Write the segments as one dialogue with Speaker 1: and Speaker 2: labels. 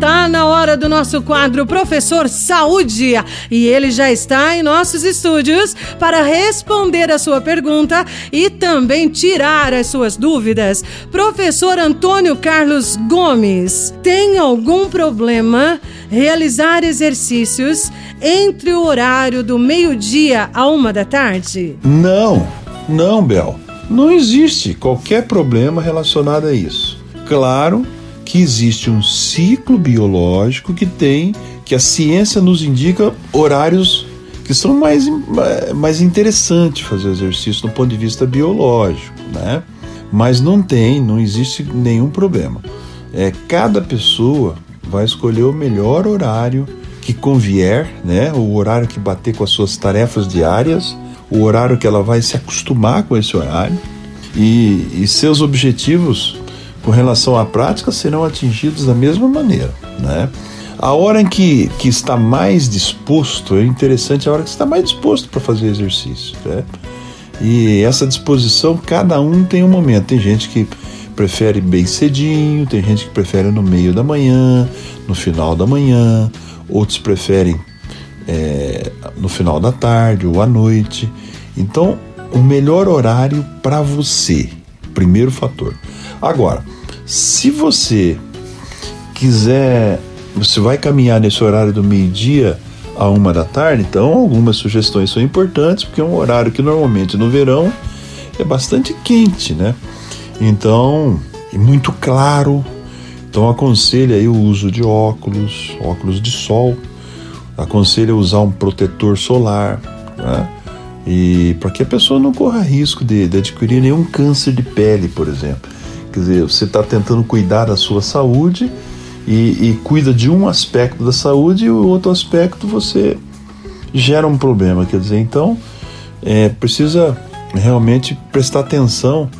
Speaker 1: Tá na hora do nosso quadro Professor Saúde e ele já está em nossos estúdios para responder a sua pergunta e também tirar as suas dúvidas. Professor Antônio Carlos Gomes, tem algum problema realizar exercícios entre o horário do meio-dia a uma da tarde?
Speaker 2: Não, não, Bel. Não existe qualquer problema relacionado a isso. Claro que existe um ciclo biológico que tem, que a ciência nos indica horários que são mais, mais interessantes fazer exercício do ponto de vista biológico, né? Mas não tem, não existe nenhum problema. É, cada pessoa vai escolher o melhor horário que convier, né? O horário que bater com as suas tarefas diárias, o horário que ela vai se acostumar com esse horário e, e seus objetivos com relação à prática serão atingidos da mesma maneira, né? A hora em que, que está mais disposto, é interessante a hora que está mais disposto para fazer exercício, né? E essa disposição, cada um tem um momento. Tem gente que prefere bem cedinho, tem gente que prefere no meio da manhã, no final da manhã, outros preferem é, no final da tarde ou à noite. Então, o melhor horário para você, primeiro fator. Agora, se você quiser, você vai caminhar nesse horário do meio-dia a uma da tarde, então algumas sugestões são importantes, porque é um horário que normalmente no verão é bastante quente, né? Então, é muito claro. Então aconselho aí o uso de óculos, óculos de sol. Aconselho usar um protetor solar, né? E para que a pessoa não corra risco de, de adquirir nenhum câncer de pele, por exemplo. Quer dizer, você está tentando cuidar da sua saúde e, e, cuida de um aspecto da saúde e o outro aspecto você gera um problema. Quer dizer, então é, precisa realmente prestar atenção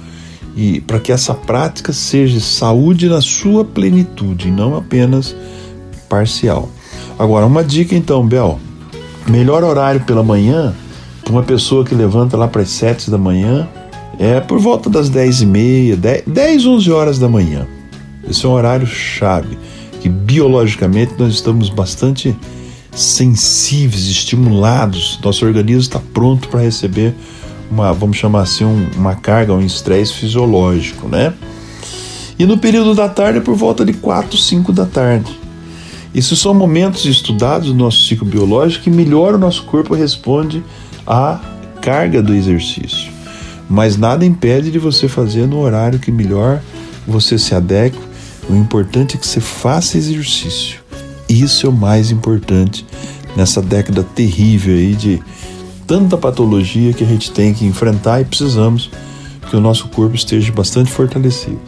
Speaker 2: e para que essa prática seja saúde na sua plenitude, não apenas parcial. Agora, uma dica então, Bel. Melhor horário pela manhã, uma pessoa que levanta lá para as 7 da manhã, é por volta das 10 e meia, 10, 10 11 horas da manhã. Esse é um horário chave, que biologicamente nós estamos bastante sensíveis, estimulados, nosso organismo está pronto para receber uma, vamos chamar assim, um, uma carga, um estresse fisiológico, né? E no período da tarde é por volta de 4, 5 da tarde. Esses são momentos estudados do nosso ciclo biológico que melhor o nosso corpo responde à carga do exercício mas nada impede de você fazer no horário que melhor você se adeque. O importante é que você faça exercício. Isso é o mais importante nessa década terrível aí de tanta patologia que a gente tem que enfrentar e precisamos que o nosso corpo esteja bastante fortalecido.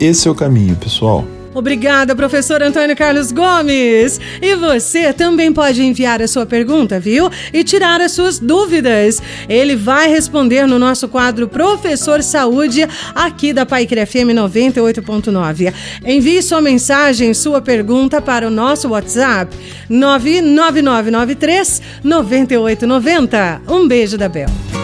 Speaker 2: Esse é o caminho, pessoal.
Speaker 1: Obrigada, professor Antônio Carlos Gomes. E você também pode enviar a sua pergunta, viu? E tirar as suas dúvidas. Ele vai responder no nosso quadro Professor Saúde, aqui da Paiquer FM 98.9. Envie sua mensagem, sua pergunta para o nosso WhatsApp 99993 9890. Um beijo da Bel.